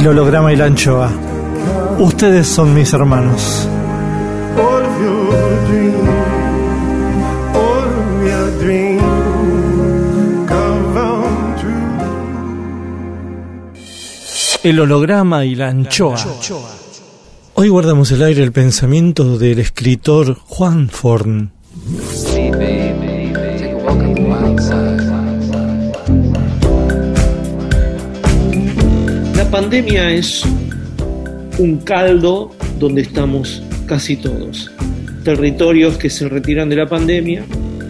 El holograma y la anchoa. Ustedes son mis hermanos. El holograma y la anchoa. Hoy guardamos el aire el pensamiento del escritor Juan Forn. Pandemia es un caldo donde estamos casi todos. Territorios que se retiran de la pandemia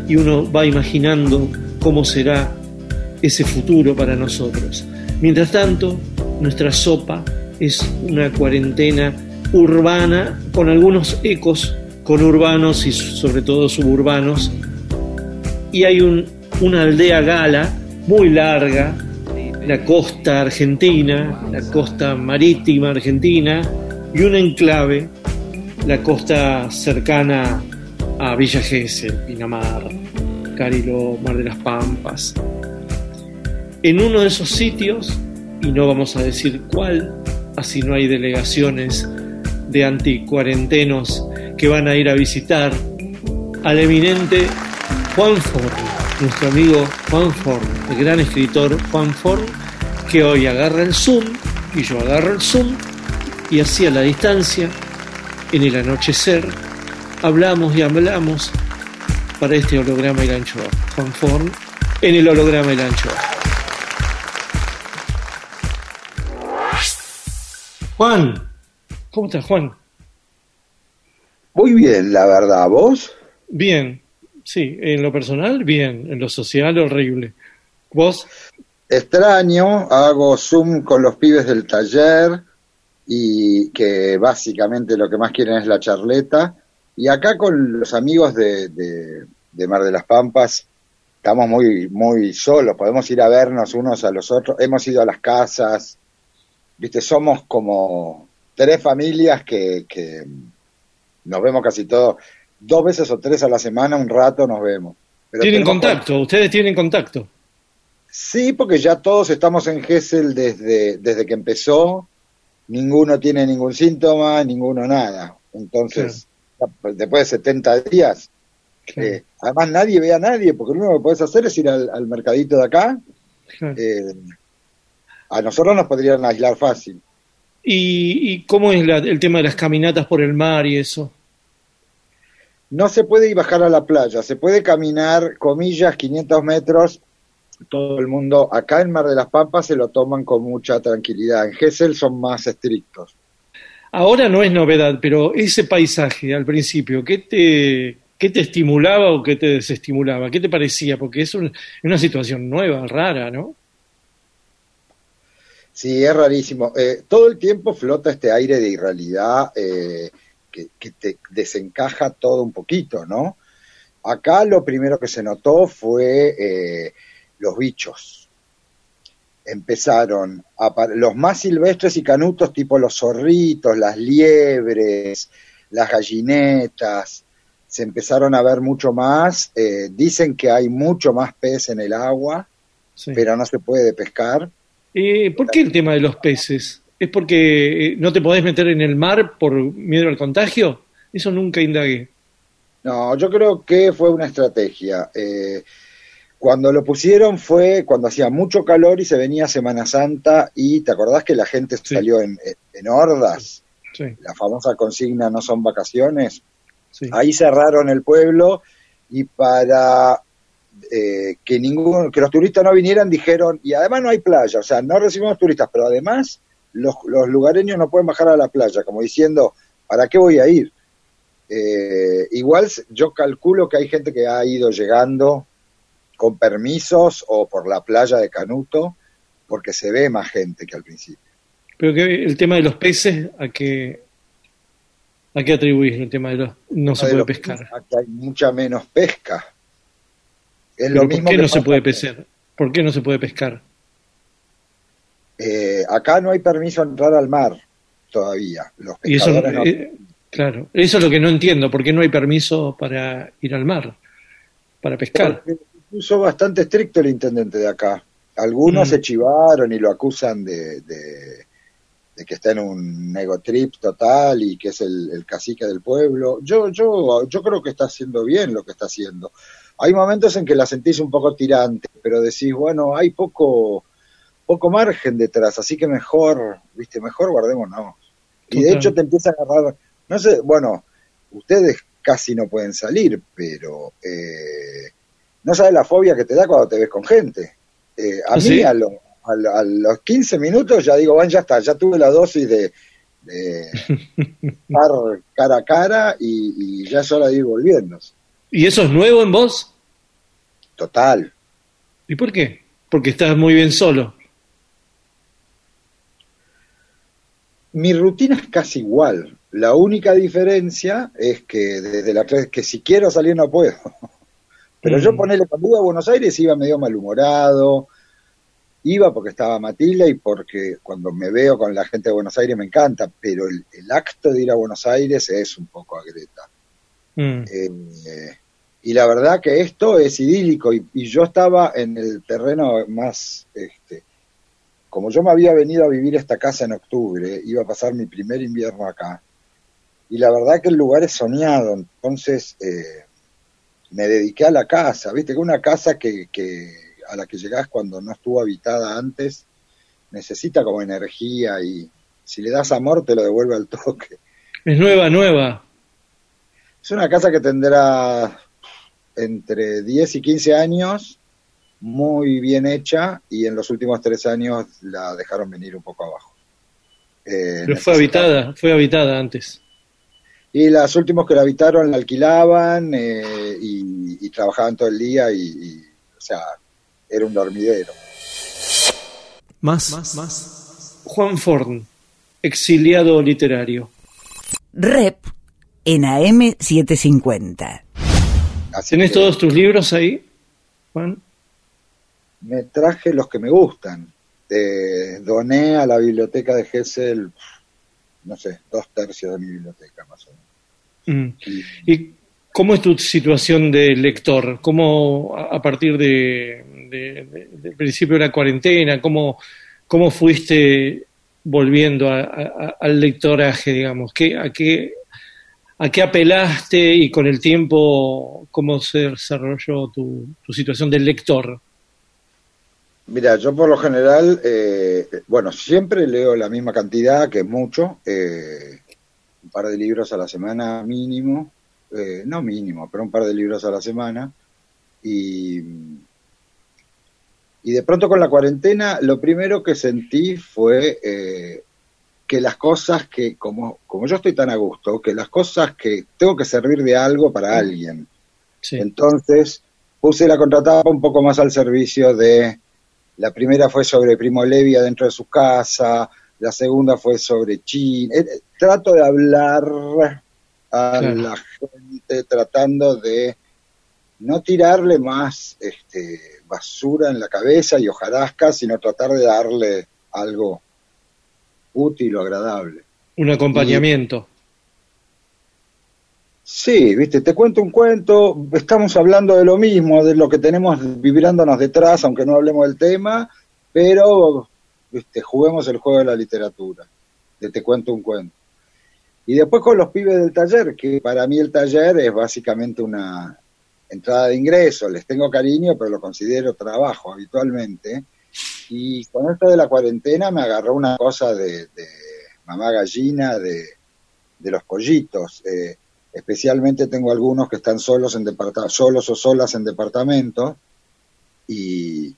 y uno va imaginando cómo será ese futuro para nosotros. Mientras tanto, nuestra sopa es una cuarentena urbana con algunos ecos conurbanos y sobre todo suburbanos. Y hay un- una aldea gala muy larga la costa argentina, la costa marítima argentina y un enclave, la costa cercana a Villa Gesell, Pinamar, Cariló, Mar de las Pampas. En uno de esos sitios, y no vamos a decir cuál, así no hay delegaciones de anticuarentenos que van a ir a visitar al eminente Juan Forn, nuestro amigo Juan Forn, el gran escritor Juan Forn, que hoy agarra el Zoom y yo agarro el Zoom y así a la distancia, en el anochecer, hablamos y hablamos para este holograma y la anchoa. Juan Forn en el holograma y la anchoa. Juan, ¿cómo estás Juan? Muy bien, la verdad. ¿Vos? Bien, sí, en lo personal, bien, en lo social, horrible. ¿Vos? Extraño, hago Zoom con los pibes del taller y que básicamente lo que más quieren es la charleta. Y acá con los amigos de, de- Mar de las Pampas estamos muy, muy solos, podemos ir a vernos unos a los otros, hemos ido a las casas, viste, somos como tres familias que, que nos vemos casi todos, dos veces o tres a la semana, un rato nos vemos. Pero Tienen contacto, ustedes tienen contacto. Sí, porque ya todos estamos en Gessel desde, desde que empezó, ninguno tiene ningún síntoma, ninguno nada. Entonces, después de 70 días, Claro. Eh, además nadie ve a nadie, porque lo único que puedes hacer es ir al, al mercadito de acá. Claro. Eh, a nosotros nos podrían aislar fácil. ¿Y, y cómo es la- el tema de las caminatas por el mar y eso? No se puede ir bajar a la playa, se puede caminar, comillas, 500 metros. Todo el mundo, acá en Mar de las Pampas se lo toman con mucha tranquilidad. En Gesell son más estrictos. Ahora no es novedad, pero ese paisaje al principio, ¿qué te, qué te estimulaba o qué te desestimulaba? ¿Qué te parecía? Porque es un- una situación nueva, rara, ¿no? Sí, es rarísimo. Eh, todo el tiempo flota este aire de irrealidad eh, que, que te desencaja todo un poquito, ¿no? Acá lo primero que se notó fue eh, los bichos. Empezaron a los más silvestres y canutos, tipo los zorritos, las liebres, las gallinetas, se empezaron a ver mucho más. Eh, dicen que hay mucho más pez en el agua, Sí. pero no se puede pescar. Eh, ¿Por qué el tema de los peces? ¿Es porque eh, no te podés meter en el mar por miedo al contagio? Eso nunca indagué. No, yo creo que fue una estrategia. Eh, cuando lo pusieron fue cuando hacía mucho calor y se venía Semana Santa y te acordás que la gente Sí. salió en, en hordas, Sí, la famosa consigna no son vacaciones. Ahí cerraron el pueblo y para eh, que ninguno, que los turistas no vinieran dijeron y además no hay playa, o sea, no recibimos turistas, pero además los, los lugareños no pueden bajar a la playa, como diciendo, ¿para qué voy a ir? Eh, igual yo calculo que hay gente que ha ido llegando con permisos o por la playa de Canuto, porque se ve más gente que al principio. Pero que el tema de los peces, ¿a qué, a qué atribuís el tema de los no se De puede pescar? Aquí hay mucha menos pesca. Es lo ¿Por mismo qué que no se puede pescar? ¿Por qué no se puede pescar? Eh, acá no hay permiso a entrar al mar todavía. Los Y eso, no- eh, claro, eso es lo que no entiendo, ¿por qué no hay permiso para ir al mar, para pescar? Porque puso bastante estricto el intendente de acá. Algunos Mm. se chivaron y lo acusan de, de- de que está en un negotrip total y que es el, el cacique del pueblo. Yo, yo, yo creo que está haciendo bien lo que está haciendo. Hay momentos en que la sentís un poco tirante, pero decís, bueno, hay poco, poco margen detrás, así que mejor, viste, mejor guardémonos. Y de hecho te empieza a agarrar, no sé, bueno, ustedes casi no pueden salir, pero eh, no sabes la fobia que te da cuando te ves con gente. Eh, a ¿Ah, mí a, lo- a lo- a los 15 minutos ya digo, bueno, ya está, ya tuve la dosis de, de estar cara a cara y, y ya es hora de ir volviendo. ¿Y eso es nuevo en vos? Total. ¿Y por qué? Porque estás muy bien solo. Mi rutina es casi igual. La única diferencia es que desde la que si quiero salir no puedo. Pero yo Mm. ponele cuando iba a Buenos Aires iba medio malhumorado, iba porque estaba Matilda y porque cuando me veo con la gente de Buenos Aires me encanta, pero el, el acto de ir a Buenos Aires es un poco agreta. Mm. Eh, y la verdad que esto es idílico y, y yo estaba en el terreno más, este, como yo me había venido a vivir a esta casa en octubre, iba a pasar mi primer invierno acá y la verdad que el lugar es soñado, entonces eh, me dediqué a la casa, viste que una casa que, que a la que llegás cuando no estuvo habitada antes necesita como energía y si le das amor te lo devuelve al toque. Es nueva, nueva. Es una casa que tendrá entre 10 y 15 años, muy bien hecha, y en los últimos tres años la dejaron venir un poco abajo. Eh, Pero fue habitada, fue habitada antes. Y los últimos que la habitaron la alquilaban eh, y, y trabajaban todo el día, y, y, o sea, era un dormidero. Más, más, más. Juan Forn, exiliado literario. Rep en AM750. Así ¿Tenés que todos tus libros ahí, Juan? Me traje los que me gustan. Eh, doné a la biblioteca de Gessel, no sé, dos tercios de mi biblioteca más o menos. Mm. Y- ¿Y cómo es tu situación de lector? ¿Cómo a partir de, de- de- del principio de la cuarentena, cómo, cómo fuiste volviendo a- a- a- al lectoraje, digamos? ¿Qué, a, qué, a qué apelaste y con el tiempo cómo se desarrolló tu, tu situación del lector. Mira, yo por lo general, eh, bueno, siempre leo la misma cantidad, que es mucho, eh, un par de libros a la semana mínimo, eh, no mínimo, pero un par de libros a la semana. Y, y de pronto con la cuarentena, lo primero que sentí fue eh, que las cosas que, como, como yo estoy tan a gusto, que las cosas que tengo que servir de algo para alguien. Sí. Entonces puse la contratapa un poco más al servicio de, la primera fue sobre Primo Levi dentro de su casa, la segunda fue sobre China. Eh, Trato de hablar a Claro. la gente tratando de no tirarle más este, basura en la cabeza y hojarasca, sino tratar de darle algo útil o agradable. Un acompañamiento. Sí, viste, te cuento un cuento, estamos hablando de lo mismo, de lo que tenemos vibrándonos detrás, aunque no hablemos del tema, pero viste, juguemos el juego de la literatura, de te cuento un cuento. Y después con los pibes del taller, que para mí el taller es básicamente una entrada de ingreso, les tengo cariño, pero lo considero trabajo habitualmente. Y con esto de la cuarentena me agarró una cosa de, de mamá gallina, de, los pollitos. Eh, especialmente tengo algunos que están solos en solos o solas en departamento y,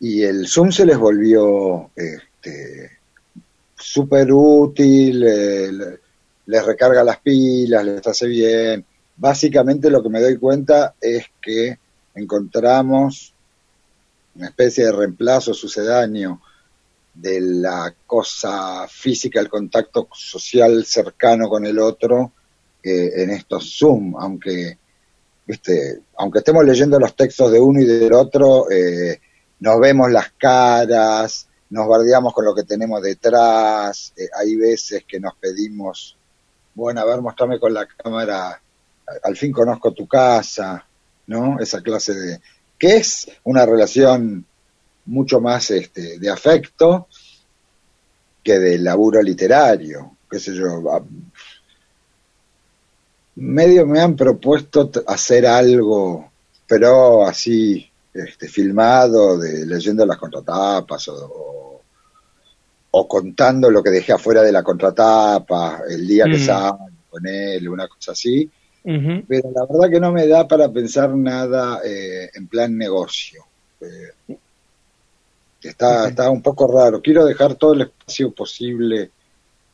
y el Zoom se les volvió este, súper útil, eh, le- les recarga las pilas, les hace bien. Básicamente lo que me doy cuenta es que encontramos una especie de reemplazo sucedáneo de la cosa física, el contacto social cercano con el otro, eh, en estos Zoom, aunque, viste, aunque estemos leyendo los textos de uno y del otro, eh, nos vemos las caras, nos bardeamos con lo que tenemos detrás, eh, hay veces que nos pedimos, bueno, a ver, mostrame con la cámara, al fin conozco tu casa, ¿no? Esa clase de, que es una relación mucho más este, de afecto que de laburo literario, qué sé yo, medio me han propuesto hacer algo, pero así, este, filmado, de leyendo las contratapas o, o, o contando lo que dejé afuera de la contratapa, el día que Mm. sale con él, una cosa así, pero la verdad que no me da para pensar nada eh, en plan negocio. Eh, está, está un poco raro. Quiero dejar todo el espacio posible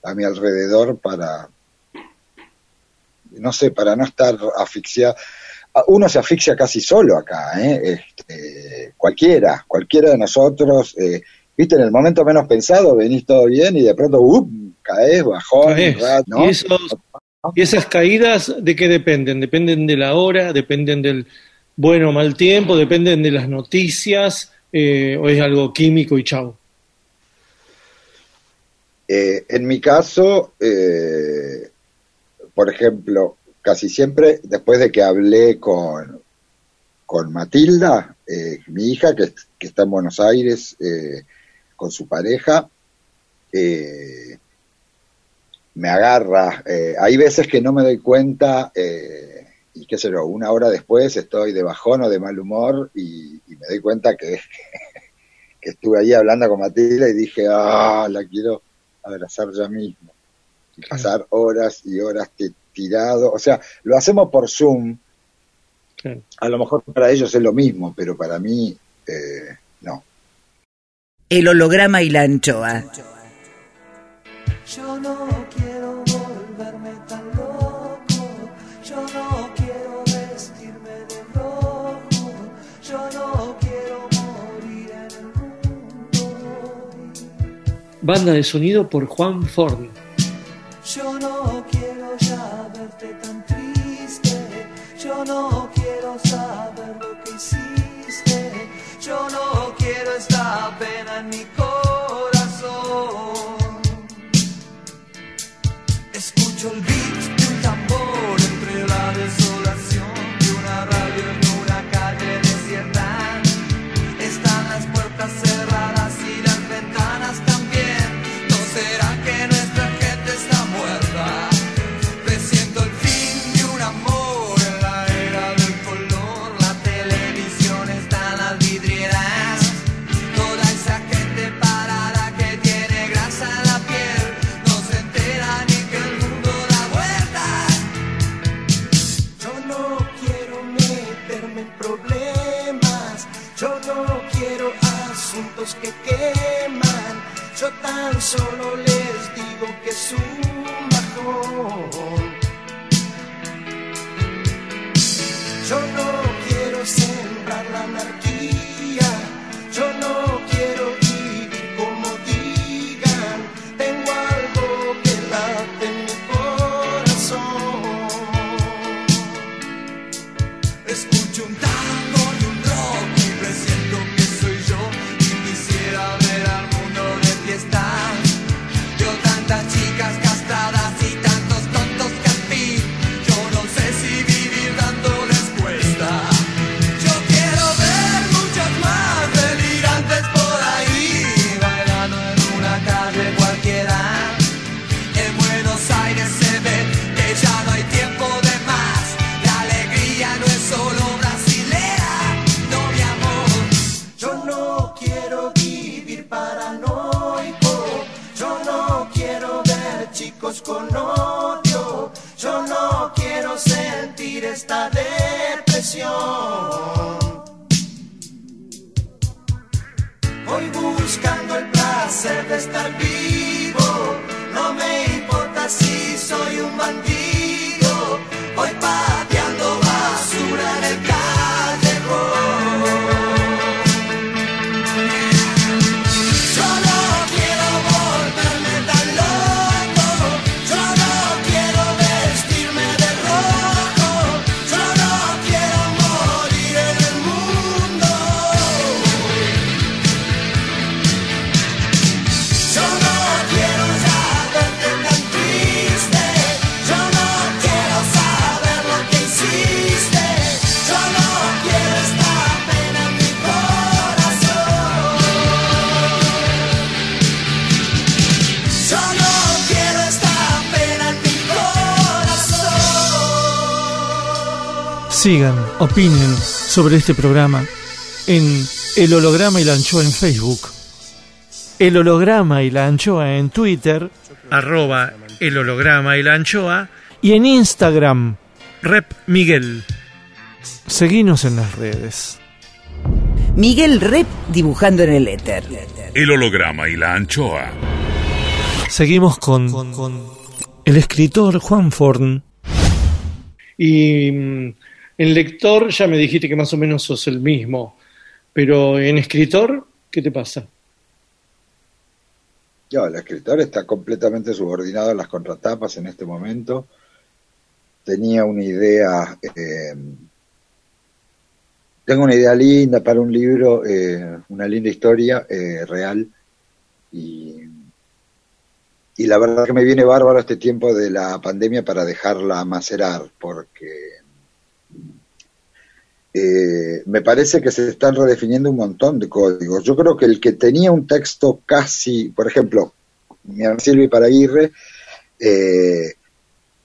a mi alrededor para, no sé, para no estar asfixiado. Ah, Uno se asfixia casi solo acá, ¿eh? Este, cualquiera, cualquiera de nosotros, eh, viste, en el momento menos pensado venís todo bien y de pronto, ¡up! caes, bajón, Caes. ¿no? Y, esos- y esas caídas, ¿de qué dependen? Dependen de la hora, dependen del bueno o mal tiempo, dependen de las noticias, eh, o es algo químico y chau. Eh, en mi caso, eh, por ejemplo, casi siempre, después de que hablé con, con Matilda, eh, mi hija, que, está en Buenos Aires eh, con su pareja, eh, me agarra. eh, hay veces que no me doy cuenta, eh, y qué sé yo, una hora después estoy de bajón o de mal humor y, y me doy cuenta que, que estuve ahí hablando con Matilda y dije, ah, la quiero abrazar ya mismo. Y pasar horas y horas ti- tirado. O sea, lo hacemos por Zoom. Claro. A lo mejor para ellos es lo mismo, pero para mí eh, no. El holograma y la anchoa. Yo no quiero volverme tan loco, yo no quiero vestirme de rojo, yo no quiero morir en el mundo. Banda de sonido por Juan Ford. Digo Sigan, opinen sobre este programa en El Holograma y la Anchoa en Facebook, El Holograma y la Anchoa en Twitter, arroba El Holograma y la Anchoa, y en Instagram, Rep Miguel. Seguinos en las redes. Miguel Rep dibujando en el éter. El holograma y la anchoa. Seguimos con, el escritor Juan Forn. Y mm, en lector ya me dijiste que más o menos sos el mismo, pero en escritor, ¿qué te pasa? Yo, el escritor está completamente subordinado a las contratapas en este momento. Tenía una idea, eh, tengo una idea linda para un libro, eh, una linda historia eh, real. Y, y la verdad que me viene bárbaro este tiempo de la pandemia para dejarla macerar, porque eh, me parece que se están redefiniendo un montón de códigos. Yo creo que el que tenía un texto casi, por ejemplo, mi Silvia Paraguirre, eh,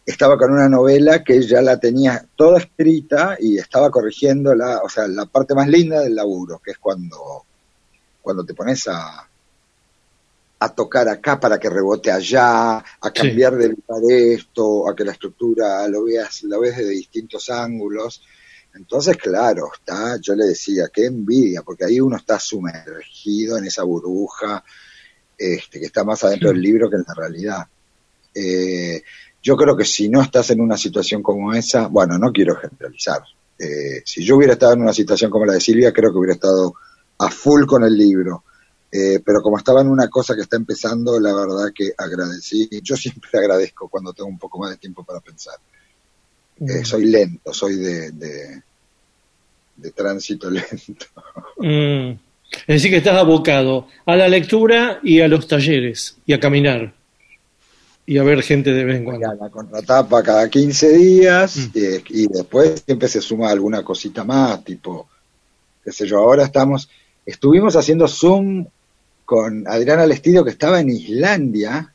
estaba con una novela que ya la tenía toda escrita y estaba corrigiendo la, o sea, la parte más linda del laburo, que es cuando, cuando te pones a, a tocar acá para que rebote allá, a cambiar de lugar esto, a que la estructura lo veas, lo ves de distintos ángulos. Entonces, claro, está, yo le decía, qué envidia, porque ahí uno está sumergido en esa burbuja, este, que está más adentro del libro que en la realidad. Eh, yo creo que si no estás en una situación como esa, bueno, no quiero generalizar. Eh, si yo hubiera estado en una situación como la de Silvia, creo que hubiera estado a full con el libro. Eh, pero como estaba en una cosa que está empezando, la verdad que agradecí. Yo siempre agradezco cuando tengo un poco más de tiempo para pensar. Eh, soy lento, soy de, de, de tránsito lento. Mm, Es decir, que estás abocado a la lectura y a los talleres y a caminar y a ver gente de vez en cuando. La contratapa cada 15 días y, y después siempre se suma alguna cosita más, tipo, qué sé yo, ahora estamos, estuvimos haciendo Zoom con Adriana Lestido que estaba en Islandia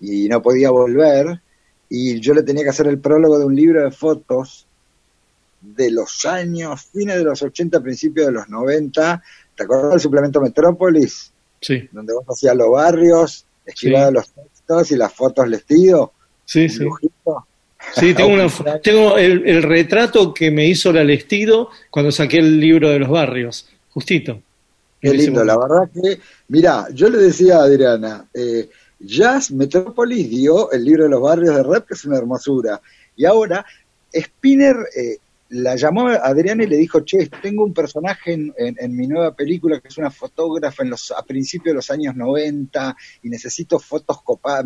y no podía volver y yo le tenía que hacer el prólogo de un libro de fotos de los años, fines de los 80, principios de los 90. ¿Te acuerdas del suplemento Metrópolis? Sí, Donde vos hacías los barrios, esquivado Sí. los textos y las fotos Lestido. sí, sí. dibujito. Sí, tengo, una, tengo el, el retrato que me hizo la Lestido cuando saqué el libro de los barrios, justito. Qué lindo, la verdad que, mira, yo le decía a Adriana, eh, Jazz Metrópolis dio el libro de los barrios de rap, que es una hermosura, y ahora Spinner eh, la llamó a Adriana y le dijo, che, tengo un personaje en, en- en mi nueva película que es una fotógrafa en los, a principios de los años 90 y necesito fotos copadas,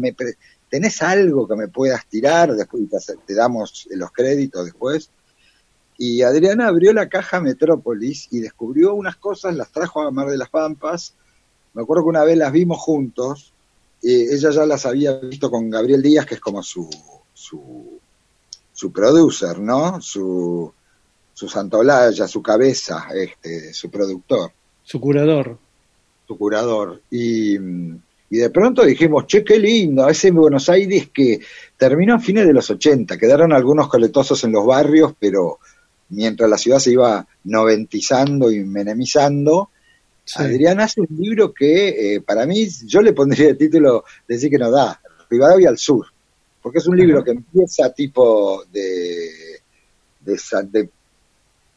¿tenés algo que me puedas tirar? Después te, te damos los créditos después. Y Adriana abrió la caja Metrópolis y descubrió unas cosas, las trajo a Mar de las Pampas. Me acuerdo que una vez las vimos juntos. Eh, ella ya las había visto con Gabriel Díaz, que es como su, su, su producer, ¿no? Su, su santolaya, su cabeza, este, su productor, Su curador. su curador. Y, y de pronto dijimos, che, qué lindo, ese Buenos Aires que terminó a fines de los 80. Quedaron algunos coletosos en los barrios, pero mientras la ciudad se iba noventizando y menemizando, Sí. Adrián hace un libro que eh, para mí, yo le pondría el título de decir que no da, Rivadavia al Sur, porque es un libro que empieza tipo de, de, Sa- de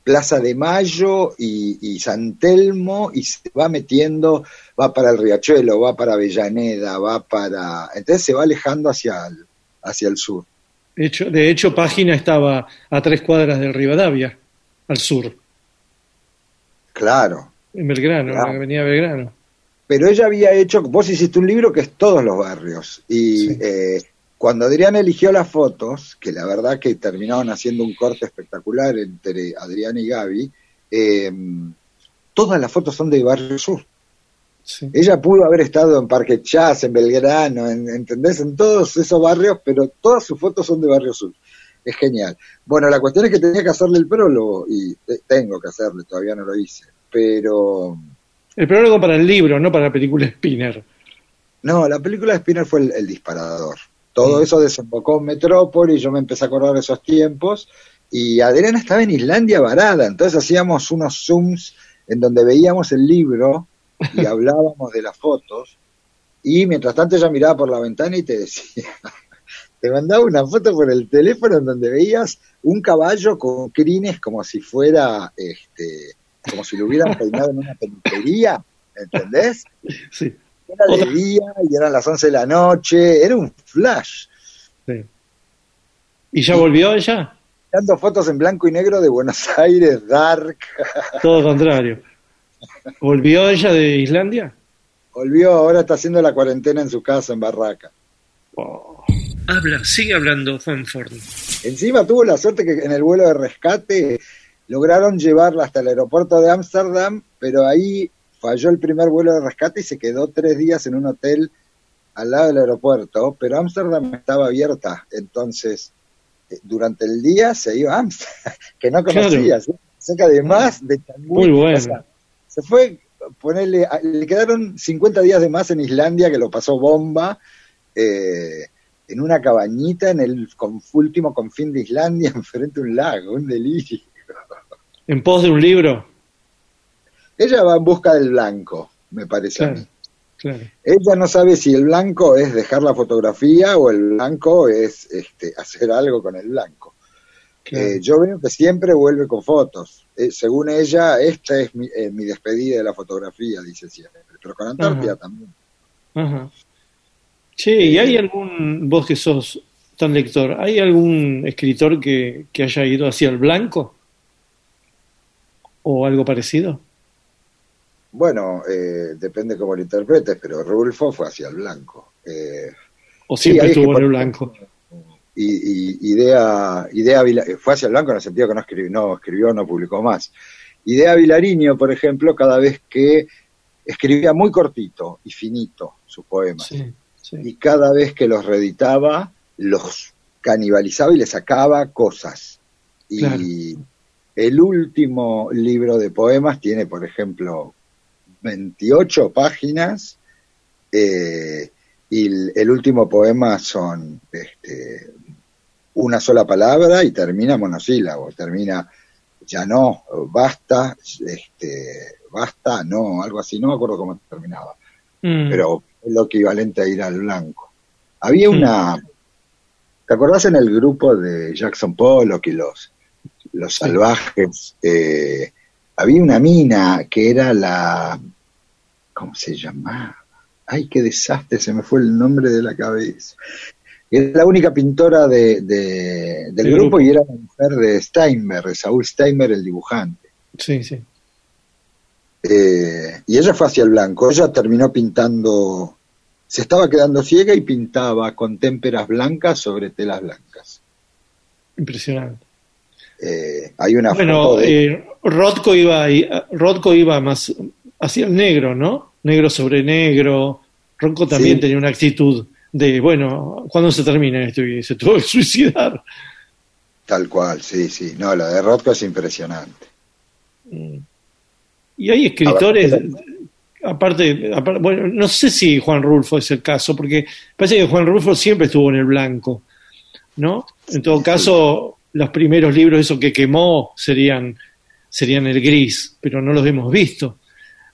Plaza de Mayo y, y San Telmo y se va metiendo, va para el Riachuelo, va para Avellaneda, va para... Entonces se va alejando hacia el, hacia el sur. De hecho, de hecho, Página estaba a tres cuadras del Rivadavia, al sur, Claro, en Belgrano, Claro. en la avenida Belgrano. pero ella había hecho, vos hiciste un libro que es todos los barrios, y Sí. eh, cuando Adrián eligió las fotos, que la verdad que terminaron haciendo un corte espectacular entre Adrián y Gaby, eh, todas las fotos son de Barrio Sur. Sí. Ella pudo haber estado en Parque Chas, en Belgrano, en, ¿entendés? En todos esos barrios, pero todas sus fotos son de Barrio Sur. Es genial. Bueno, la cuestión es que tenía que hacerle el prólogo, y te- tengo que hacerle, todavía no lo hice, pero... El prólogo para el libro, no para la película Spinner. No, la película de Spinner fue el, el disparador. Todo eso desembocó en Metrópolis, yo me empecé a acordar de esos tiempos, y Adriana estaba en Islandia varada, entonces hacíamos unos zooms en donde veíamos el libro y hablábamos de las fotos, y mientras tanto ella miraba por la ventana y te decía, te mandaba una foto por el teléfono en donde veías un caballo con crines como si fuera, este, como si lo hubieran peinado en una peluquería, ¿entendés? Sí. Era de Otra- día y eran las 11 de la noche, era un flash. sí. ¿Y ya volvió ella? Dando fotos en blanco y negro de Buenos Aires, dark. Todo contrario. ¿Volvió ella de Islandia? Volvió, ahora está haciendo la cuarentena en su casa en Barraca. Oh. Habla, sigue hablando, Fanford. Encima tuvo la suerte que en el vuelo de rescate lograron llevarla hasta el aeropuerto de Ámsterdam, pero ahí falló el primer vuelo de rescate y se quedó tres días en un hotel al lado del aeropuerto, pero Ámsterdam estaba abierta, entonces eh, durante el día se iba a Ámsterdam, que no conocía, ¿sí? cerca de más de Changui. Muy bueno. O sea, se fue, ponerle, le quedaron 50 días de más en Islandia, que lo pasó bomba, eh, en una cabañita en el último confín de Islandia, enfrente de un lago, un delirio. ¿En pos de un libro? Ella va en busca del blanco, me parece a mí. claro. Ella no sabe si el blanco es dejar la fotografía o el blanco es este, hacer algo con el blanco. claro. Eh, yo veo que siempre vuelve con fotos. Eh, según ella, esta es mi, eh, mi despedida de la fotografía, dice siempre. Pero con Antártida Ajá. también. Ajá. Che, ¿y hay algún, vos que sos tan lector, ¿hay algún escritor que, que haya ido hacia el blanco? ¿O algo parecido? Bueno, eh, depende cómo lo interpretes, pero Rulfo fue hacia el blanco. Eh, ¿O Sí, siempre que estuvo en el blanco? y, y idea, idea Vila- fue hacia el blanco en el sentido que no escribió, no escribió, no publicó más. Idea Vilariño, por ejemplo, cada vez que escribía muy cortito y finito sus poemas, Sí, sí. y cada vez que los reeditaba, los canibalizaba y le sacaba cosas. Y Claro. el último libro de poemas tiene, por ejemplo, 28 páginas, eh, y el, el último poema son este, una sola palabra y termina monosílabo, termina ya no, basta, este, basta, no, algo así, no me acuerdo cómo terminaba Mm, pero es lo equivalente a ir al blanco. Había Mm. una, ¿Te acordás en el grupo de Jackson Pollock y los, los salvajes? eh, había una mina que era la. ¿Cómo se llamaba? Ay, qué desastre, se me fue el nombre de la cabeza. Era la única pintora de, de- del Del grupo, grupo. y era la mujer de Steinberg, de Saúl Steinberg, el dibujante. Sí, sí. Eh, y ella fue hacia el blanco. Ella terminó pintando, se estaba quedando ciega y pintaba con témperas blancas sobre telas blancas. Impresionante. Eh, hay una Bueno, foto de eh, Rothko iba Rothko iba más hacia el negro, ¿no? Negro sobre negro. Rothko también Sí. tenía una actitud de, bueno, ¿cuándo se termina esto? Y se tuvo que suicidar. tal cual, sí, sí. No, la de Rothko es impresionante. Y hay escritores, aparte, aparte- bueno, no sé si Juan Rulfo es el caso, porque parece que Juan Rulfo siempre estuvo en el blanco, ¿no? En todo caso, los primeros libros, esos que quemó, serían, serían el gris, pero no los hemos visto.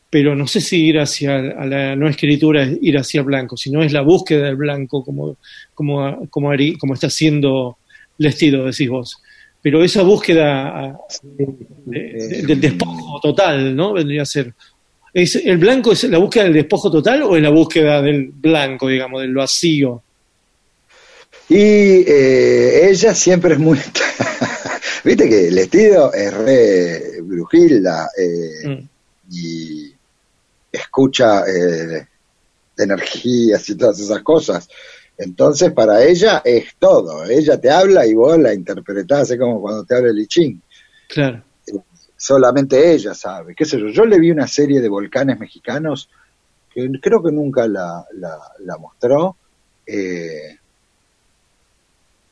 Pero no sé si ir hacia a la no escritura es ir hacia el blanco, sino es la búsqueda del blanco, como, como, como está haciendo Lestido, decís vos. Pero esa búsqueda ah, de- de- del despojo total, ¿no? Vendría a ser. ¿Es, ¿El blanco es la búsqueda del despojo total o es la búsqueda del blanco, digamos, del vacío? Y eh, ella siempre es muy... Viste que el estilo es re brujilda eh, Mm, y escucha eh, energías y todas esas cosas. Entonces, para ella es todo. Ella te habla y vos la interpretás, es como cuando te habla el I Ching. claro. Solamente ella sabe. ¿Qué sé yo? Yo le vi una serie de volcanes mexicanos que creo que nunca la, la, la mostró. eh,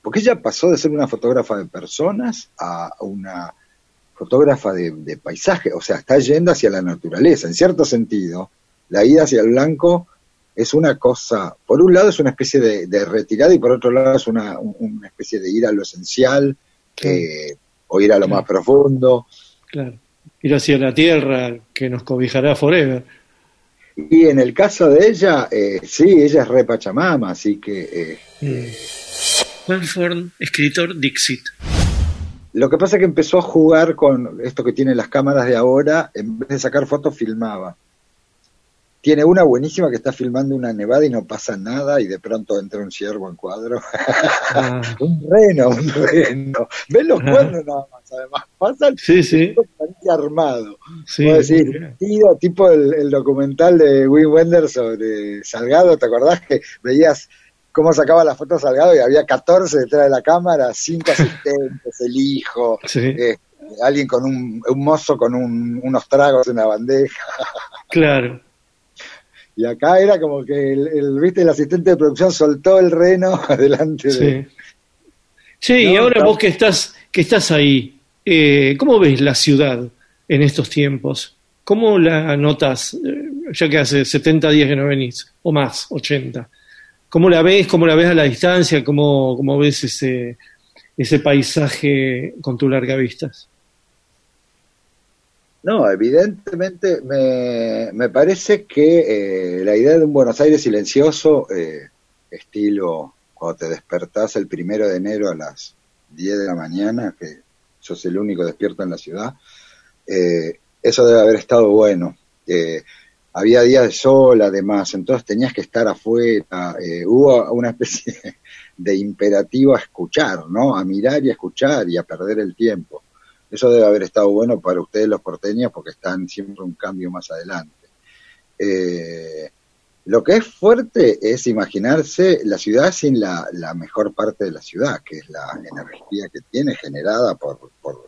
porque ella pasó de ser una fotógrafa de personas a una fotógrafa de, de paisaje, o sea, está yendo hacia la naturaleza, en cierto sentido, la ida hacia el blanco es una cosa, por un lado es una especie de, de retirada y por otro lado es una, un- una especie de ir a lo esencial Claro. eh, o ir a lo más profundo. Claro. Ir hacia la tierra que nos cobijará forever. Y en el caso de ella, eh, sí, ella es re Pachamama, así que eh, Juan Forn, escritor Dixit. Lo que pasa es que empezó a jugar con esto que tienen las cámaras de ahora, en vez de sacar fotos, filmaba. Tiene una buenísima que está filmando una nevada y no pasa nada y de pronto entra un ciervo en cuadro. Ah, un reno, un reno. ¿Ven los Ajá. cuernos nada más? Además, pasan sí, sí. armado. sí decir, tío, tipo el, el documental de Wim Wenders sobre Salgado, ¿te acordás que veías cómo sacaba la foto Salgado y había 14 detrás de la cámara, cinco asistentes, el hijo, eh, alguien con un, un mozo con un- unos tragos en una bandeja. claro. Y acá era como que el, el, viste, el asistente de producción soltó el reno delante de... Sí. Y ahora vos que estás, que estás ahí, eh, ¿cómo ves la ciudad en estos tiempos? ¿Cómo la notas, eh, ya que hace 70 días que no venís, o más, 80? ¿Cómo la ves? ¿Cómo la ves a la distancia? ¿Cómo, cómo ves ese, ese paisaje con tu larga vistas? No, evidentemente me, me parece que eh, la idea de un Buenos Aires silencioso, eh, estilo cuando te despertás el primero de enero a las 10 de la mañana, que sos el único despierto en la ciudad, eh, eso debe haber estado bueno. Eh, había días de sol además, entonces tenías que estar afuera, eh, hubo una especie de imperativo a escuchar, ¿no? A mirar y a escuchar y a perder el tiempo. Eso debe haber estado bueno para ustedes los porteños porque están siempre un cambio más adelante. Eh, lo que es fuerte es imaginarse la ciudad sin la, la mejor parte de la ciudad, que es la energía que tiene generada por, por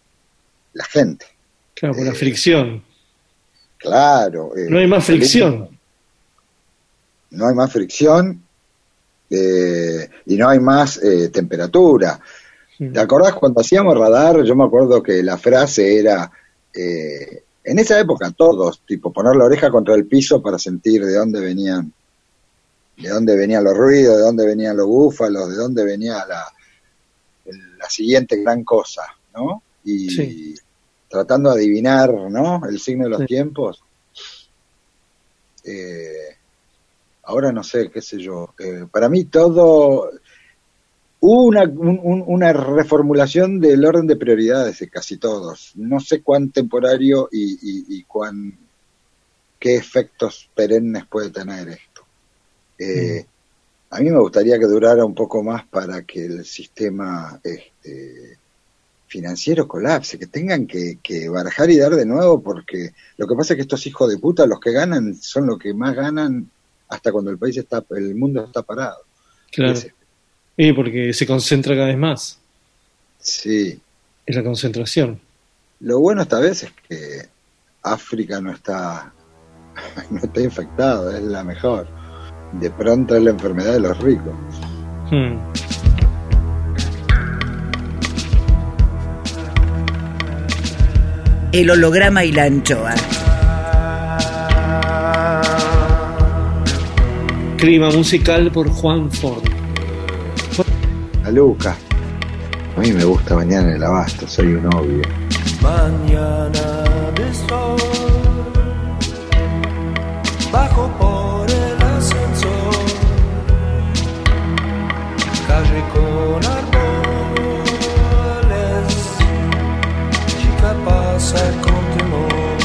la gente. Claro, por la Eh, fricción. Claro. eh, No hay más fricción. No hay más fricción eh, y no hay más eh, temperatura. ¿Te acordás cuando hacíamos radar? Yo me acuerdo que la frase era, eh, en esa época todos, tipo poner la oreja contra el piso para sentir de dónde venían, de dónde venían los ruidos, de dónde venían los búfalos, de dónde venía la, la siguiente gran cosa, ¿no? Y Sí. tratando de adivinar, ¿no? El signo de los Sí. tiempos. Eh, ahora no sé, qué sé yo. Eh, para mí todo, Hubo una, un- un- una reformulación del orden de prioridades de casi todos. No sé cuán temporario y, y- y cuán qué efectos perennes puede tener esto. Eh, A mí me gustaría que durara un poco más para que el sistema este, financiero colapse, que tengan que, que barajar y dar de nuevo, porque lo que pasa es que estos hijos de puta, los que ganan, son los que más ganan hasta cuando el país está, el mundo está parado. Claro. Y porque se concentra cada vez más. Sí. Es la concentración. Lo bueno esta vez es que África no está, no está infectado, es la mejor. De pronto es la enfermedad de los ricos. Hmm. El holograma y la anchoa. Clima musical por Juan Ford. A. A mí me gusta en el abasto, soy un obvio. Mañana de sol, bajo por el ascensor, calle con árboles, chica pasa con temor.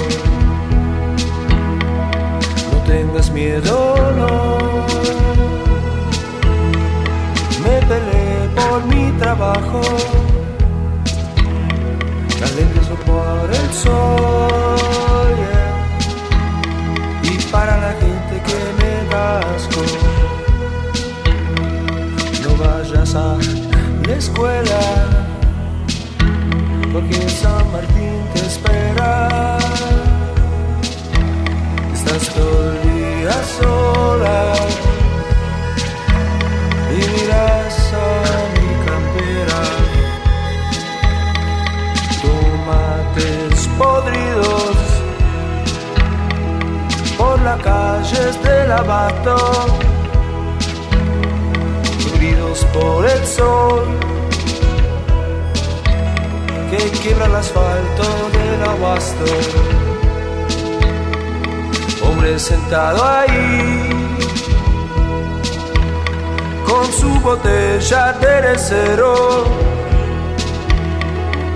No tengas miedo, no. Trabajo. Calentando por el sol y para la gente que me da asco no vayas a la escuela porque San Martín te espera. Estás todo día sola podridos por las calles del abasto, ruidos por el sol que quiebra el asfalto del abasto. Hombre sentado ahí con su botella de cero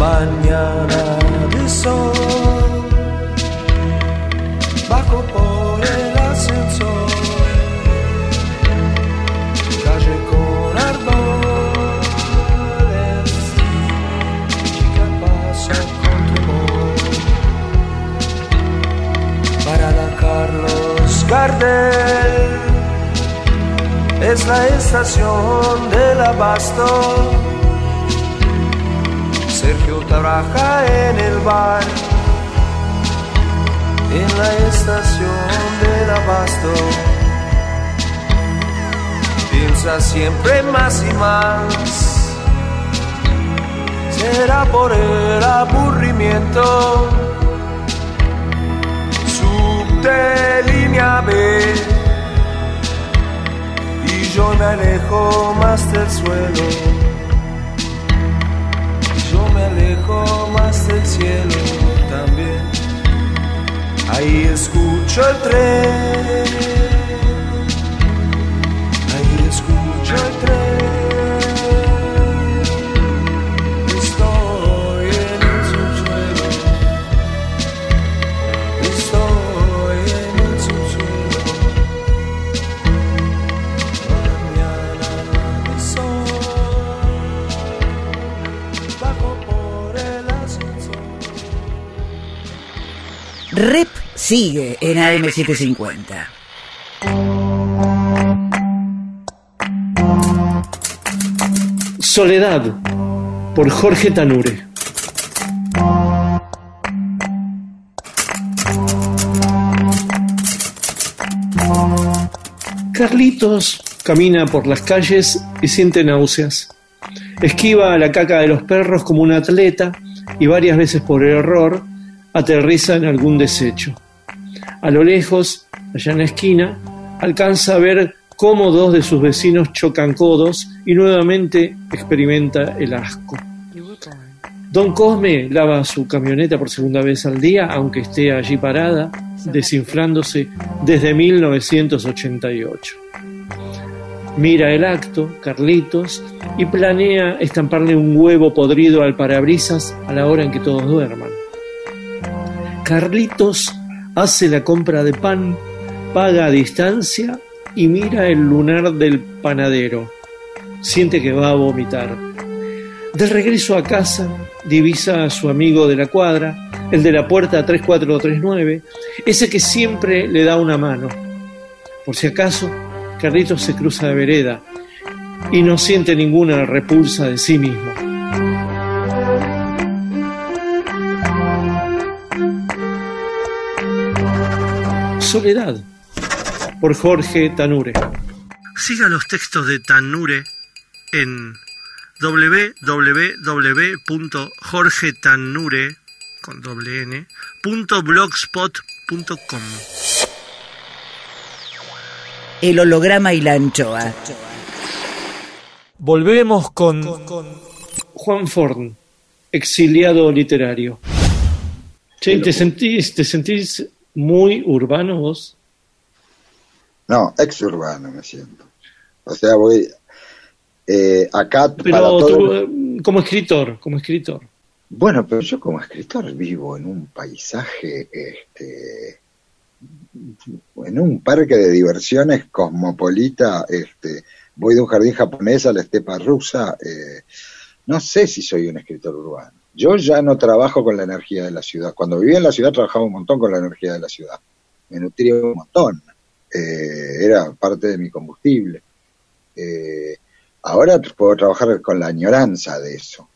mañana de sol, bajo por el ascensor, calle con árboles, chica pasa con temor, parada Carlos Gardel, es la estación del abasto. Trabaja en el bar, en la estación del abasto. Piensa siempre más y más, será por el aburrimiento. Subte línea B y yo me alejo más del suelo más del cielo también. Ahí escucho el tren, sigue en AM750. Soledad por Jorge Tanure. Carlitos camina por las calles y siente náuseas. Esquiva la caca de los perros como un atleta y varias veces por error aterriza en algún desecho. A lo lejos, allá en la esquina, alcanza a ver cómo dos de sus vecinos chocan codos y nuevamente experimenta el asco. Don Cosme lava su camioneta por segunda vez al día, aunque esté allí parada, desinflándose desde 1988. Mira el acto, Carlitos, y planea estamparle un huevo podrido al parabrisas a la hora en que todos duerman. Carlitos hace la compra de pan, paga a distancia y mira el lunar del panadero. Siente que va a vomitar. De regreso a casa, divisa a su amigo de la cuadra, el de la puerta 3439, ese que siempre le da una mano. Por si acaso, Carlitos se cruza de vereda y no siente ninguna repulsa de sí mismo. Soledad, por Jorge Tanure. Siga los textos de Tanure en www.jorgetanure con doble n, punto blogspot.com. El holograma y la anchoa. Volvemos con Juan Forn, exiliado literario. Che, ¿te sentís, ¿te sentís muy urbano vos? No, exurbano me siento. O sea, voy eh, acá para todo- tú, eh, como escritor, como escritor. Bueno, pero yo como escritor vivo en un paisaje, este, en un parque de diversiones cosmopolita, este, voy de un jardín japonés a la estepa rusa, eh, no sé si soy un escritor urbano. Yo ya no trabajo con la energía de la ciudad. Cuando vivía en la ciudad trabajaba un montón con la energía de la ciudad. Me nutría un montón. Eh, era parte de mi combustible. Eh, ahora puedo trabajar con la añoranza de eso.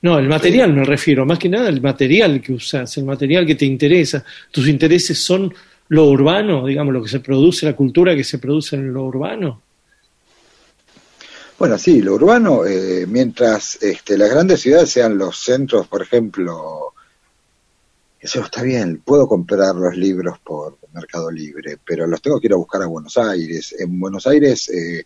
No, el material me refiero, más que nada el material que usas, el material que te interesa. Tus intereses son lo urbano, digamos, lo que se produce, la cultura que se produce en lo urbano. Bueno, sí, lo urbano, eh, mientras este, las grandes ciudades sean los centros, por ejemplo, eso está bien, puedo comprar los libros por Mercado Libre, pero los tengo que ir a buscar a Buenos Aires. En Buenos Aires eh,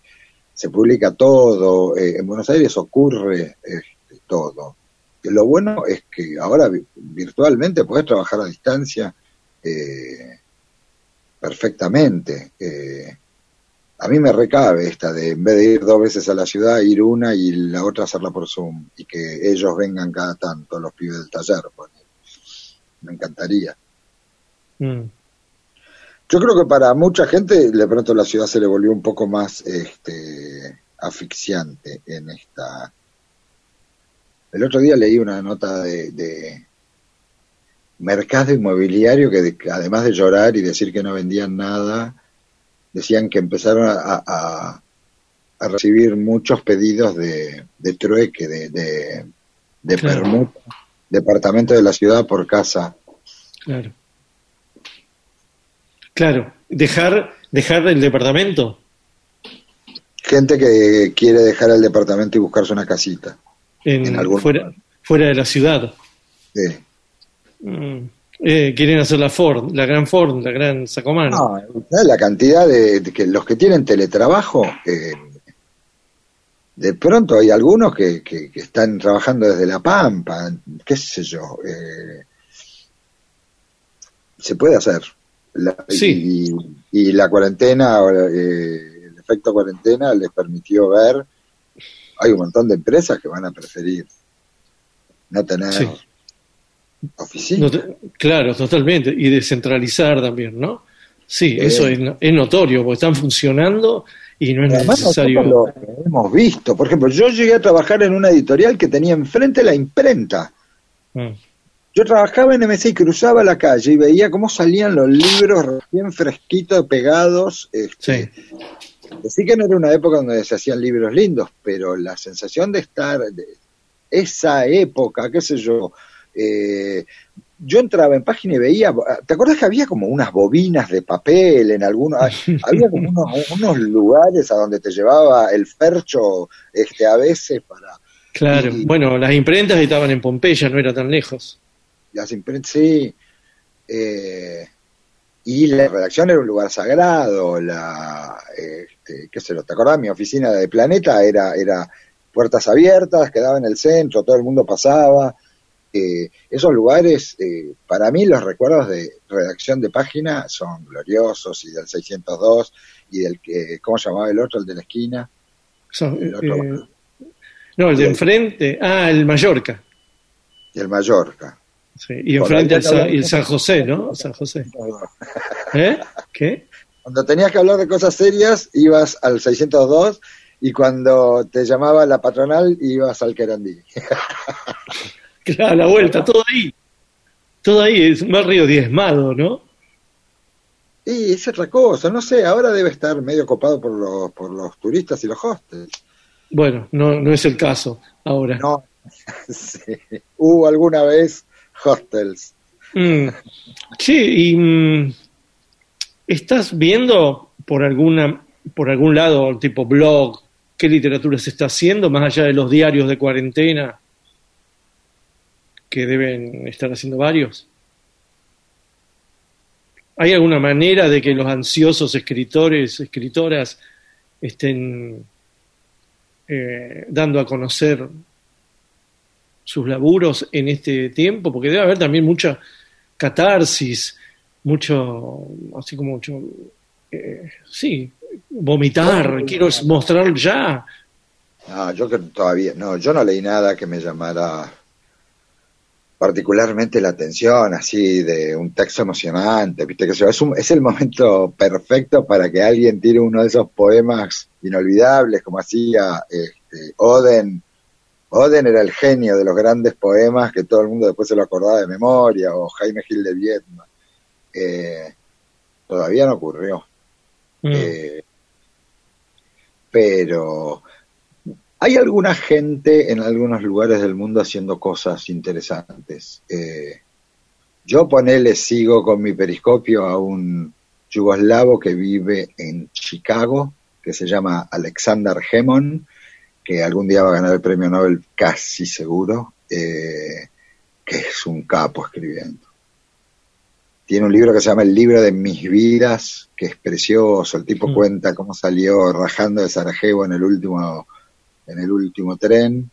se publica todo, eh, en Buenos Aires ocurre este, todo. Y lo bueno es que ahora vi- virtualmente puedes trabajar a distancia eh, perfectamente. eh, a mí me recabe esta de en vez de ir dos veces a la ciudad, ir una y la otra hacerla por Zoom y que ellos vengan cada tanto, los pibes del taller. Me encantaría. Mm. Yo creo que para mucha gente de pronto la ciudad se le volvió un poco más este, asfixiante en esta... El otro día leí una nota de, de mercado inmobiliario que de- además de llorar y decir que no vendían nada, decían que empezaron a, a- a recibir muchos pedidos de, de trueque, de, de, de Claro. departamento de la ciudad por casa. Claro. Claro, dejar, dejar el departamento. Gente que quiere dejar el departamento y buscarse una casita. En, En algún fuera, lugar. fuera de la ciudad. Sí. Mm. Eh, quieren hacer la Ford, la gran Ford, la gran Sacomán. No, ¿sabes la cantidad de, de que los que tienen teletrabajo, eh, de pronto hay algunos que, que, que están trabajando desde La Pampa, qué sé yo. eh, se puede hacer. La- Sí. y, y la cuarentena, eh, el efecto cuarentena les permitió ver, hay un montón de empresas que van a preferir no tener Sí. Oficina. No claro, totalmente. Y descentralizar también, ¿no? Sí, Eh. eso es, es notorio, porque están funcionando y no es Además, necesario. lo hemos visto. Por ejemplo, yo llegué a trabajar en una editorial que tenía enfrente la imprenta. Mm. Yo trabajaba en MC y cruzaba la calle y veía cómo salían los libros recién fresquitos, pegados. Este, sí. que no era una época donde se hacían libros lindos, pero la sensación de estar, de esa época, qué sé yo, eh, yo entraba en página y veía, ¿te acuerdas que había como unas bobinas de papel en algunos, había como unos, unos lugares a donde te llevaba el fercho este, a veces para... Claro, Y- bueno, las imprentas estaban en Pompeya, no era tan lejos. las imprentas, sí. Eh, y la redacción era un lugar sagrado, la, este, qué sé yo, ¿te acordás? Mi oficina de Planeta era, era puertas abiertas, quedaba en el centro, todo el mundo pasaba. Eh, esos lugares, eh, para mí los recuerdos de redacción de página son gloriosos y del 602 y del que, ¿cómo llamaba el otro? El de la esquina. Son, El otro. eh, no, el de enfrente, ah, el Mallorca. Y el Mallorca. Sí, y enfrente el, Sa- acá- y el San José, ¿no? San José. ¿Eh? ¿Qué? Cuando tenías que hablar de cosas serias, ibas al 602 y cuando te llamaba la patronal, ibas al Querandí. Claro, la vuelta, todo ahí. Todo ahí, es un barrio diezmado, ¿no? Y es otra cosa, no sé, ahora debe estar medio copado por los, por los turistas y los hostels. Bueno, no, no es el caso ahora. No, sí. hubo alguna vez hostels. Mm. Che, y mm, ¿estás viendo por alguna por algún lado, tipo blog, qué literatura se está haciendo, más allá de los diarios de cuarentena, que deben estar haciendo varios? ¿Hay alguna manera de que los ansiosos escritores, escritoras, estén eh, dando a conocer sus laburos en este tiempo? Porque debe haber también mucha catarsis, mucho, así como mucho, eh, sí, vomitar, quiero mostrar ya. No, yo que todavía, no, yo no leí nada que me llamara particularmente la atención, así de un texto emocionante, viste que es, un- es el momento perfecto para que alguien tire uno de esos poemas inolvidables, como hacía este, Oden. Oden era el genio de los grandes poemas que todo el mundo después se lo acordaba de memoria, o Jaime Gil de Viedma. Eh, todavía no ocurrió. Mm. Eh, pero hay alguna gente en algunos lugares del mundo haciendo cosas interesantes. Eh, yo ponele, sigo con mi periscopio a un yugoslavo que vive en Chicago, que se llama Alexander Hemon, que algún día va a ganar el premio Nobel casi seguro, eh, que es un capo escribiendo. Tiene un libro que se llama El libro de mis vidas, que es precioso. El tipo Mm. cuenta cómo salió rajando de Sarajevo en el último, en el último tren.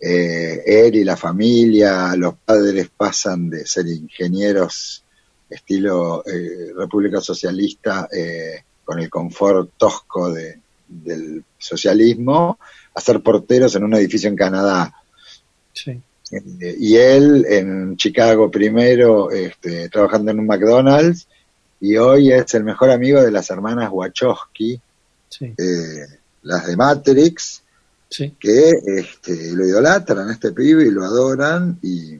Eh, él y la familia, los padres pasan de ser ingenieros estilo eh, República Socialista eh, con el confort tosco de, del socialismo a ser porteros en un edificio en Canadá. Sí. Y él en Chicago primero, este, trabajando en un McDonald's, y hoy es el mejor amigo de las hermanas Wachowski, Sí, las de Matrix, sí. que este, lo idolatran a este pibe y lo adoran, y,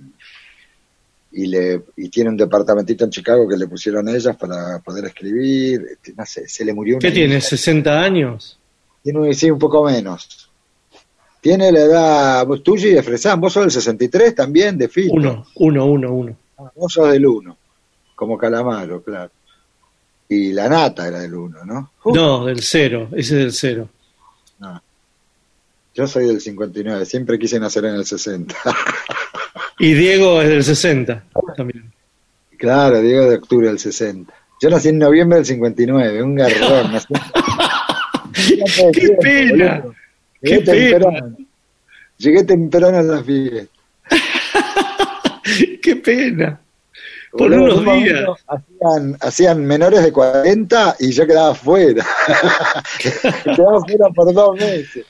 y, le, y tiene un departamentito en Chicago que le pusieron ellas para poder escribir, este, no sé, se le murió una ¿Qué tiene? hija. ¿60 años? Tiene un- sí, un poco menos. Tiene la edad vos tuya y de Fresán, vos sos del 63 también, de Fito. Uno, uno, uno, uno. Ah, Vos sos del 1, como Calamaro, claro. Y la nata era del 1, ¿no? No, del cero, ese es del cero. Yo soy del 59, siempre quise nacer en el 60. Y Diego es del 60 también. claro, Diego de octubre del 60. Yo nací en noviembre del 59, un garrón. nací- ¡Qué pena! Llegué ¡Qué pena! temprano. Llegué temprano a la fiesta. ¡Qué pena! Por unos días. Hacían, hacían menores de 40 y yo quedaba fuera. quedaba fuera por dos meses.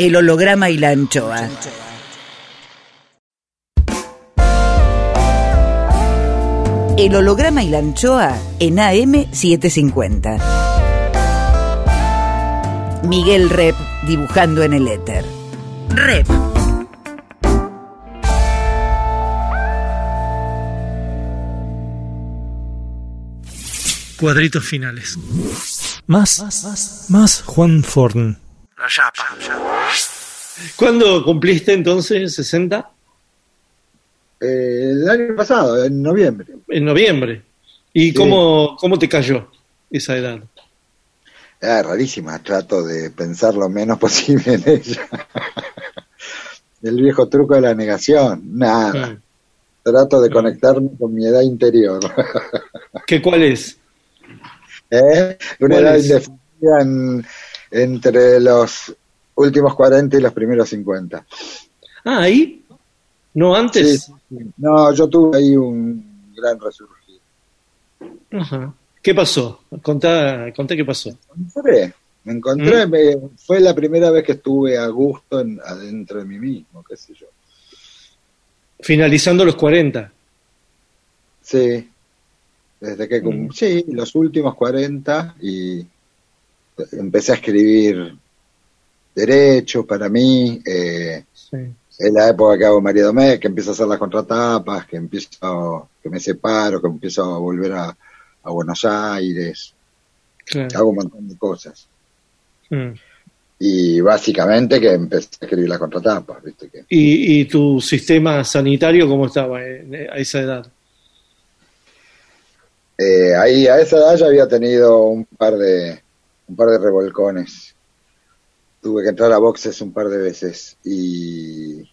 El holograma y la anchoa. El holograma y la anchoa en AM750. Miguel Rep dibujando en el éter. Rep. Cuadritos finales. Más, más, Juan Forn. ¿Cuándo cumpliste entonces 60? Eh, el año pasado, en noviembre. En noviembre. ¿Y Sí. cómo, cómo te cayó esa edad? Ah, rarísima, trato de pensar lo menos posible en ella. El viejo truco de la negación, nada. Mm. Trato de conectarme con mi edad interior. ¿Qué cuál es? ¿Eh? Una ¿Cuál edad es? indefinida en- entre los últimos 40 y los primeros 50. Ah, ahí. No antes. Sí, sí. No, yo tuve ahí un gran resurgir. Ajá. ¿Qué pasó? Contá, contá qué pasó. Me encontré, me encontré, ¿Mm? me- fue la primera vez que estuve a gusto en- adentro de mí mismo, qué sé yo. Finalizando los 40. Sí, desde que, Mm. sí, los últimos 40 y empecé a escribir derecho para mí, eh, Sí. es la época que hago María Domé, que empiezo a hacer las contratapas, que empiezo, que me separo, que empiezo a volver a, a Buenos Aires, Claro. hago un montón de cosas. Mm. Y básicamente que empecé a escribir las contratapas, viste que ¿Y, y tu sistema sanitario cómo estaba a esa edad? Eh, ahí a esa edad ya había tenido un par de un par de revolcones. Tuve que entrar a boxes un par de veces y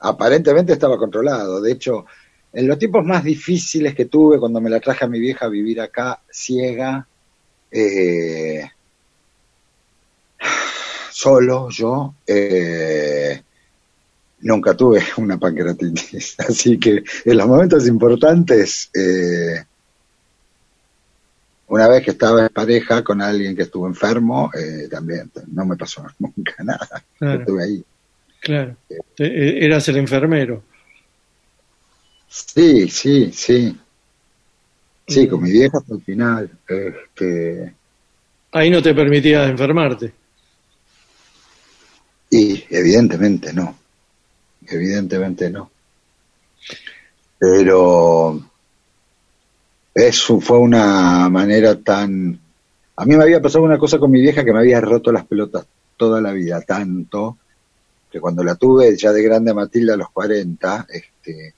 aparentemente estaba controlado. De hecho, en los tiempos más difíciles que tuve cuando me la traje a mi vieja a vivir acá ciega, eh, solo yo, eh, nunca tuve una pancreatitis. Así que en los momentos importantes, eh, una vez que estaba en pareja con alguien que estuvo enfermo, eh, también no me pasó nunca nada. Claro. Estuve ahí. Claro. Te- Eras el enfermero. Sí, sí, sí. Sí, Mm. con mi vieja hasta el final. Este, Ahí no te permitía enfermarte. y evidentemente no. Evidentemente no. Pero eso fue una manera tan... A mí me había pasado una cosa con mi vieja que me había roto las pelotas toda la vida, tanto que cuando la tuve ya de grande a Matilda a los 40, este,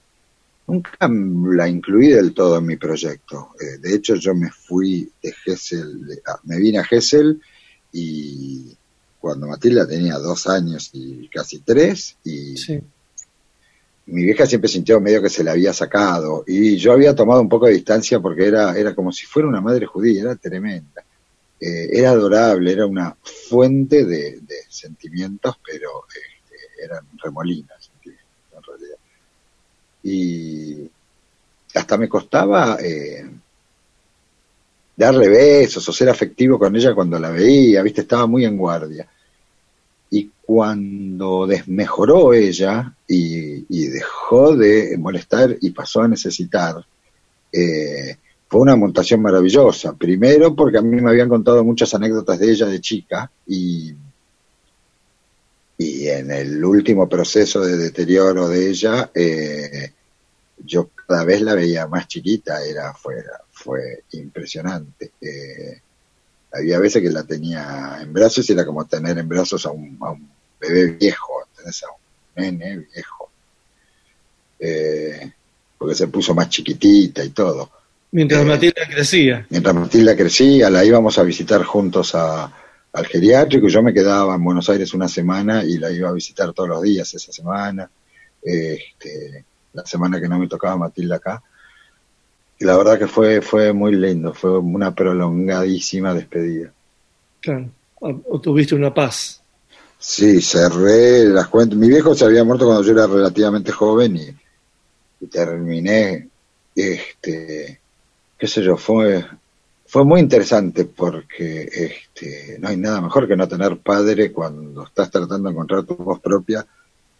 nunca la incluí del todo en mi proyecto. Eh, de hecho, yo me fui de Gessel, ah, me vine a Gessel y cuando Matilda tenía dos años y casi tres, y. mi vieja siempre sintió medio que se la había sacado, y yo había tomado un poco de distancia porque era, era como si fuera una madre judía, era tremenda. Eh, era adorable, era una fuente de, de sentimientos, pero este, eran remolinas, en realidad. Y hasta me costaba eh, darle besos o ser afectivo con ella cuando la veía, viste, estaba muy en guardia. Y cuando desmejoró ella y, dejó de molestar y pasó a necesitar, eh, fue una montación maravillosa. Primero porque a mí me habían contado muchas anécdotas de ella de chica y, y en el último proceso de deterioro de ella, eh, yo cada vez la veía más chiquita, era fuera, fue impresionante. Eh, había veces que la tenía en brazos y era como tener en brazos a un, a un bebé viejo, ¿entendés? a un nene viejo. Eh, porque se puso más chiquitita y todo. Mientras Eh, Matilda crecía. Mientras Matilda crecía, la íbamos a visitar juntos a, al geriátrico yo me quedaba en Buenos Aires una semana y la iba a visitar todos los días esa semana. Este, la semana que no me tocaba Matilda acá. Y la verdad que fue, fue muy lindo, fue una prolongadísima despedida. Claro. O, tuviste una paz. Sí, cerré las cuentas. Mi viejo se había muerto cuando yo era relativamente joven y, y terminé, este, qué sé yo, fue, fue muy interesante porque este, no hay nada mejor que no tener padre cuando estás tratando de encontrar tu voz propia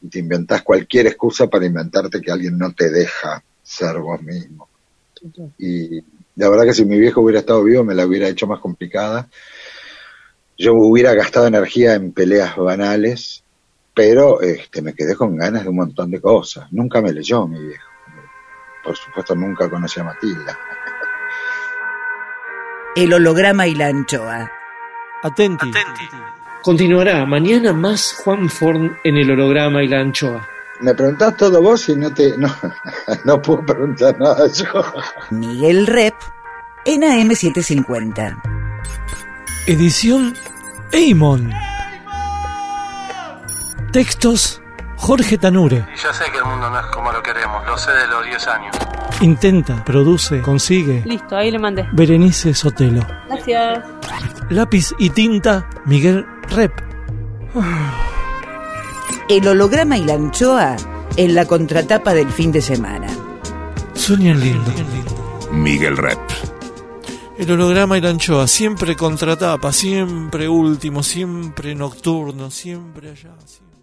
y te inventás cualquier excusa para inventarte que alguien no te deja ser vos mismo. Y la verdad que si mi viejo hubiera estado vivo me la hubiera hecho más complicada. Yo hubiera gastado energía en peleas banales, pero este, me quedé con ganas de un montón de cosas. Nunca me leyó mi viejo. Por supuesto, nunca conocí a Matilda. El holograma y la anchoa. Atenti. Continuará mañana más Juan Forn en el holograma y la anchoa. Me preguntás todo vos y no te no, no puedo preguntar nada yo. Miguel Rep en AM750. Edición Eimon. Textos Jorge Tanure. Y yo sé que el mundo no es como lo queremos, lo sé de los 10 años. Intenta, produce, consigue. Listo, ahí le mandé. Berenice Sotelo. Gracias. Lápiz y tinta Miguel Rep. El holograma y la anchoa en la contratapa del fin de semana. Sueñan lindo. Miguel Rep. El holograma y la anchoa, siempre contratapa, siempre último, siempre nocturno, siempre allá. siempre-